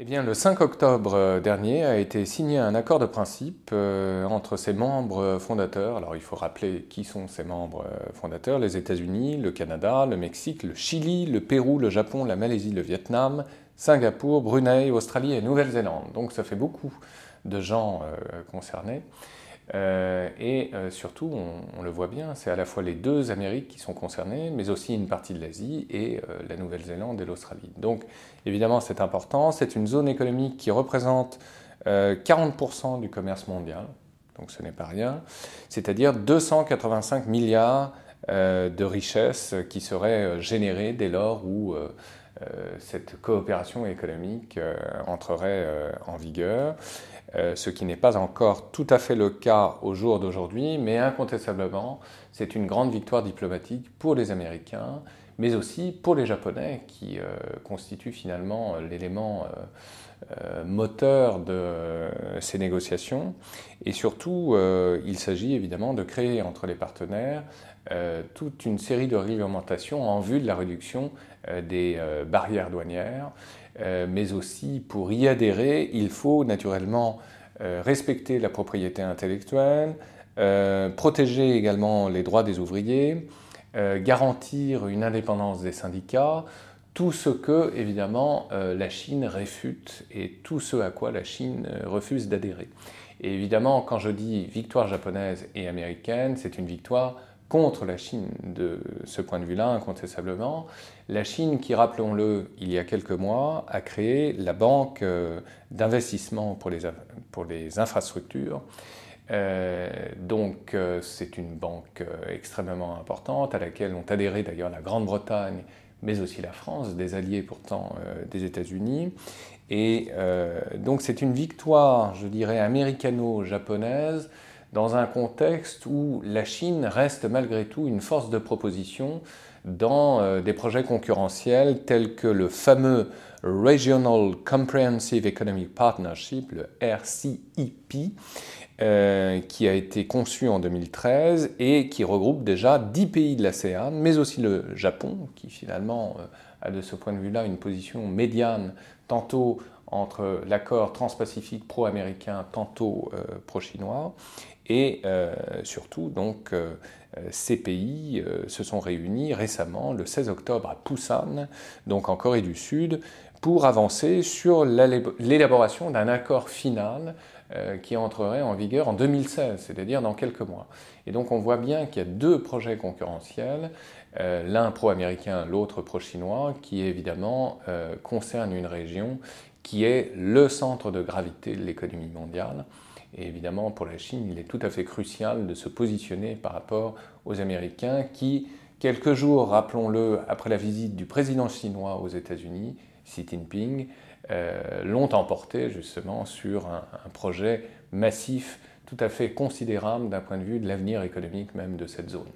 Eh bien, le 5 octobre euh, dernier a été signé un accord de principe euh, entre ses membres fondateurs. Alors, il faut rappeler qui sont ces membres euh, fondateurs les États-Unis, le Canada, le Mexique, le Chili, le Pérou, le Japon, la Malaisie, le Vietnam, Singapour, Brunei, Australie et Nouvelle-Zélande. Donc, ça fait beaucoup de gens concernés. Euh, et euh, surtout, on, le voit bien, c'est à la fois les deux Amériques qui sont concernées, mais aussi une partie de l'Asie et euh, la Nouvelle-Zélande et l'Australie. Donc évidemment, c'est important. C'est une zone économique qui représente 40% du commerce mondial, donc ce n'est pas rien, c'est-à-dire 285 milliards de richesses qui seraient générées dès lors où cette coopération économique entrerait en vigueur. Euh, ce qui n'est pas encore tout à fait le cas au jour d'aujourd'hui, mais incontestablement, c'est une grande victoire diplomatique pour les Américains, mais aussi pour les Japonais, qui euh, constituent finalement l'élément euh, moteur de ces négociations. Et surtout, il s'agit évidemment de créer entre les partenaires toute une série de réglementations en vue de la réduction des barrières douanières, mais aussi pour y adhérer, il faut naturellement euh, respecter la propriété intellectuelle, euh, protéger également les droits des ouvriers, euh, garantir une indépendance des syndicats, tout ce que, évidemment, la Chine réfute et tout ce à quoi la Chine refuse d'adhérer. Et évidemment, quand je dis victoire japonaise et américaine, c'est une victoire contre la Chine de ce point de vue-là, incontestablement. La Chine qui, rappelons-le, il y a quelques mois, a créé la banque euh, d'investissement pour les infrastructures. Euh, donc euh, c'est une banque extrêmement importante à laquelle ont adhéré d'ailleurs la Grande-Bretagne, mais aussi la France, des alliés pourtant des États-Unis. Et donc c'est une victoire, je dirais, américano-japonaise dans un contexte où la Chine reste malgré tout une force de proposition dans euh, des projets concurrentiels tels que le fameux Regional Comprehensive Economic Partnership, le RCEP, euh, qui a été conçu en 2013 et qui regroupe déjà 10 pays de l'ASEAN, mais aussi le Japon, qui finalement euh, a de ce point de vue-là une position médiane, tantôt entre l'accord transpacifique pro-américain, tantôt pro-chinois, et euh, surtout, donc, euh, ces pays euh, se sont réunis récemment, le 16 octobre, à Busan, donc en Corée du Sud, pour avancer sur l'élaboration d'un accord final qui entrerait en vigueur en 2016, c'est-à-dire dans quelques mois. Et donc on voit bien qu'il y a deux projets concurrentiels, l'un pro-américain, l'autre pro-chinois, qui évidemment concernent une région qui est le centre de gravité de l'économie mondiale. Et évidemment, pour la Chine, il est tout à fait crucial de se positionner par rapport aux Américains qui, quelques jours, rappelons-le, après la visite du président chinois aux États-Unis, Xi Jinping, euh, l'ont emporté justement sur un, un, projet massif tout à fait considérable d'un point de vue de l'avenir économique même de cette zone.